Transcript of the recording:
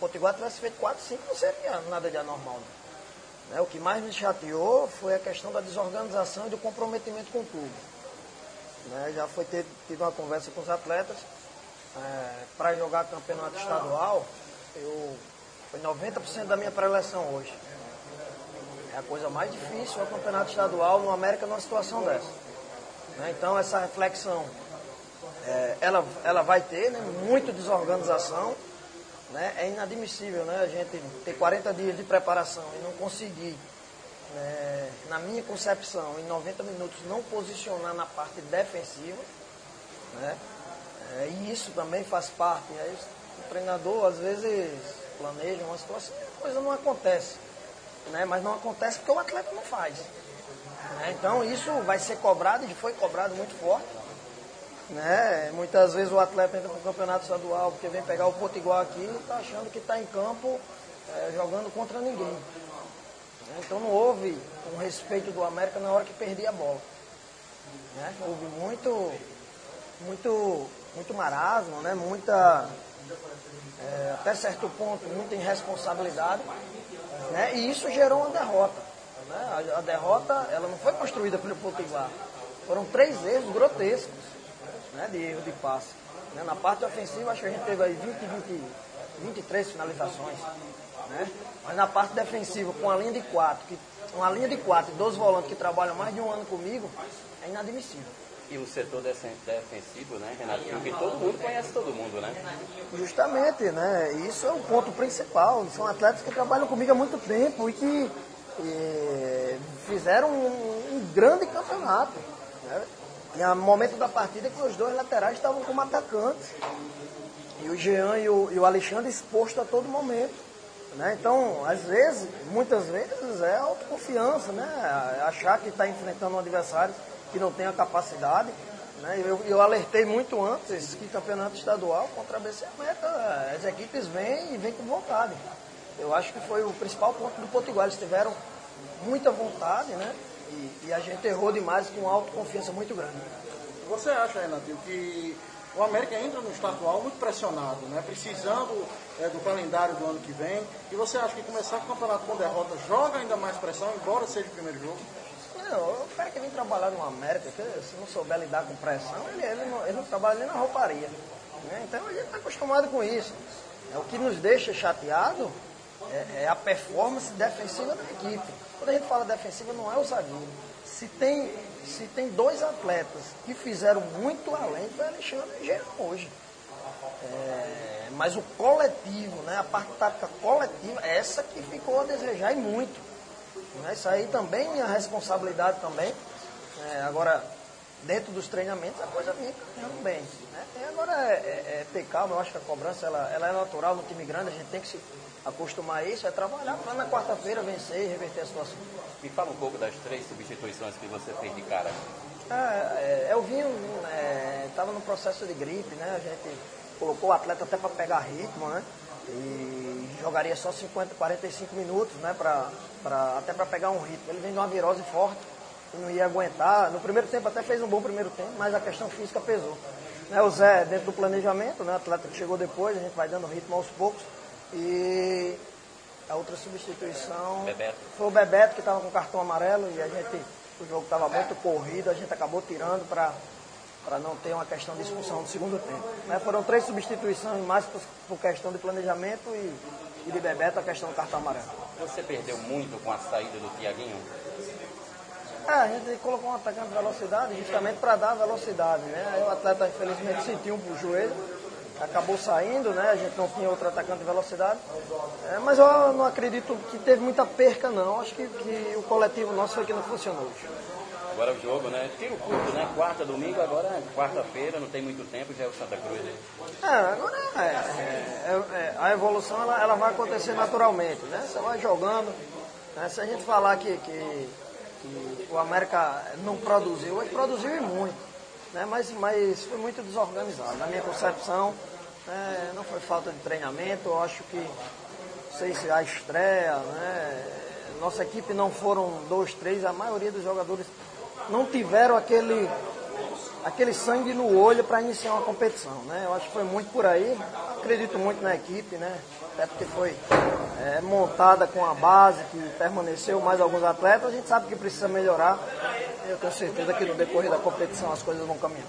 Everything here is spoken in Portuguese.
Potiguar tivesse feito 4, 5, não seria nada de anormal. Né? O que mais me chateou foi a questão da desorganização e do comprometimento com o clube. Né? Já foi ter tido uma conversa com os atletas é, para jogar campeonato estadual. Eu, foi 90% da minha preleção hoje. É a coisa mais difícil o campeonato estadual no América numa situação dessa. Né? Então essa reflexão é, ela, ela vai ter né? muito desorganização. Né? É inadmissível né? a gente ter 40 dias de preparação e não conseguir, né? na minha concepção, em 90 minutos não posicionar na parte defensiva. Né? É, e isso também faz parte. Aí o treinador às vezes planeja uma situação e a coisa não acontece. Né? Mas não acontece porque o atleta não faz. Né? Então isso vai ser cobrado e foi cobrado muito forte. Né? Muitas vezes o atleta entra para o campeonato estadual porque vem pegar o Potiguar aqui e está achando que está em campo é, jogando contra ninguém. Então não houve um respeito do América na hora que perdia a bola. Né? Houve muito, muito, muito marasmo, né? muita, é, até certo ponto, muita irresponsabilidade. Né? E isso gerou uma derrota. Né? A, a, derrota ela não foi construída pelo Potiguar. Foram três erros grotescos né? de erro de passe. Né? Na parte ofensiva, acho que a gente teve aí 20, 20, 23 finalizações. Né? Mas na parte defensiva, com a linha de quatro, que, uma linha de quatro e 12 volantes que trabalham mais de um ano comigo, é inadmissível. E o setor defensivo, né, Renato? Porque todo mundo conhece todo mundo, né? Justamente, né? Isso é o ponto principal. São atletas que trabalham comigo há muito tempo e que e, fizeram um, um, grande campeonato. Né? No momento da partida que os dois laterais estavam como atacantes. E o Jean e o, e o Alexandre exposto a todo momento. Né? Então, às vezes, muitas vezes, é autoconfiança, né? Achar que está enfrentando um adversário que não tem a capacidade. Né? Eu, eu alertei muito antes que campeonato estadual contra a BC América, as equipes vêm e vêm com vontade. Eu acho que foi o principal ponto do Potiguar. Eles tiveram muita vontade, né? E, e a gente errou demais com autoconfiança muito grande. Você acha, Renatinho, que o América entra no estadual muito pressionado, né? precisando é, do calendário do ano que vem. E você acha que começar o campeonato com derrota joga ainda mais pressão, embora seja o primeiro jogo? Não, o cara que vem trabalhar no América, se não souber lidar com pressão, ele, ele, não, ele não trabalha nem na rouparia. Né? Então a gente está acostumado com isso. É, o que nos deixa chateado é, é, a performance defensiva da equipe. Quando a gente fala defensiva, não é o zagueiro. Se tem, se tem dois atletas que fizeram muito além, foi Alexandre e Jean hoje. É, mas o coletivo, né, a parte tática coletiva, essa que ficou a desejar e muito. Né? Isso aí também, a responsabilidade também. É, agora, dentro dos treinamentos, a coisa vem caminhando bem. Né? E agora é, é, é, ter calma, eu acho que a cobrança ela, ela é natural no time grande, a gente tem que se acostumar a isso, é trabalhar para na quarta-feira vencer e reverter a situação. Me fala um pouco das três substituições que você fez de cara. É, é, eu vim, estava no processo de gripe, né? A gente colocou o atleta até para pegar ritmo, né? E jogaria só 50, 45 minutos, né? Pra, pra, até para pegar um ritmo. Ele vem de uma virose forte e não ia aguentar. No primeiro tempo até fez um bom primeiro tempo, mas a questão física pesou. Né, o Zé, dentro do planejamento, né, atleta que chegou depois, a gente vai dando ritmo aos poucos. E a outra substituição Bebeto. foi o Bebeto que estava com cartão amarelo e a gente, o jogo estava muito corrido, a gente acabou tirando para para não ter uma questão de expulsão no segundo tempo. Né? Foram três substituições mais por, por questão de planejamento e, e, de Bebeto a questão do cartão amarelo. Você perdeu muito com a saída do Tiaguinho? É, a gente colocou um atacante de velocidade justamente para dar velocidade. Né? Aí o atleta infelizmente sentiu um joelho acabou saindo, né? A gente não tinha outro atacante de velocidade. É, mas eu não acredito que teve muita perca, não. Acho que, que o coletivo nosso foi que não funcionou. Agora o jogo, né? Tiro curto, né? Quarta, domingo, agora quarta-feira, não tem muito tempo, já é o Santa Cruz. Né? É, agora é, é, é, a evolução ela, ela, vai acontecer naturalmente, né? Você vai jogando. Né? Se a gente falar que, que, que o América não produziu, ele produziu e muito né? mas, mas foi muito desorganizado. Na minha concepção, né? não foi falta de treinamento, eu acho que, não sei se a estreia, né? nossa equipe não foram dois, três, a maioria dos jogadores não tiveram aquele, aquele sangue no olho para iniciar uma competição. Né? Eu acho que foi muito por aí. acredito muito na equipe, né? Até porque foi é, montada com a base, que permaneceu mais alguns atletas, a gente sabe que precisa melhorar. Eu tenho certeza que no decorrer da competição as coisas vão caminhar.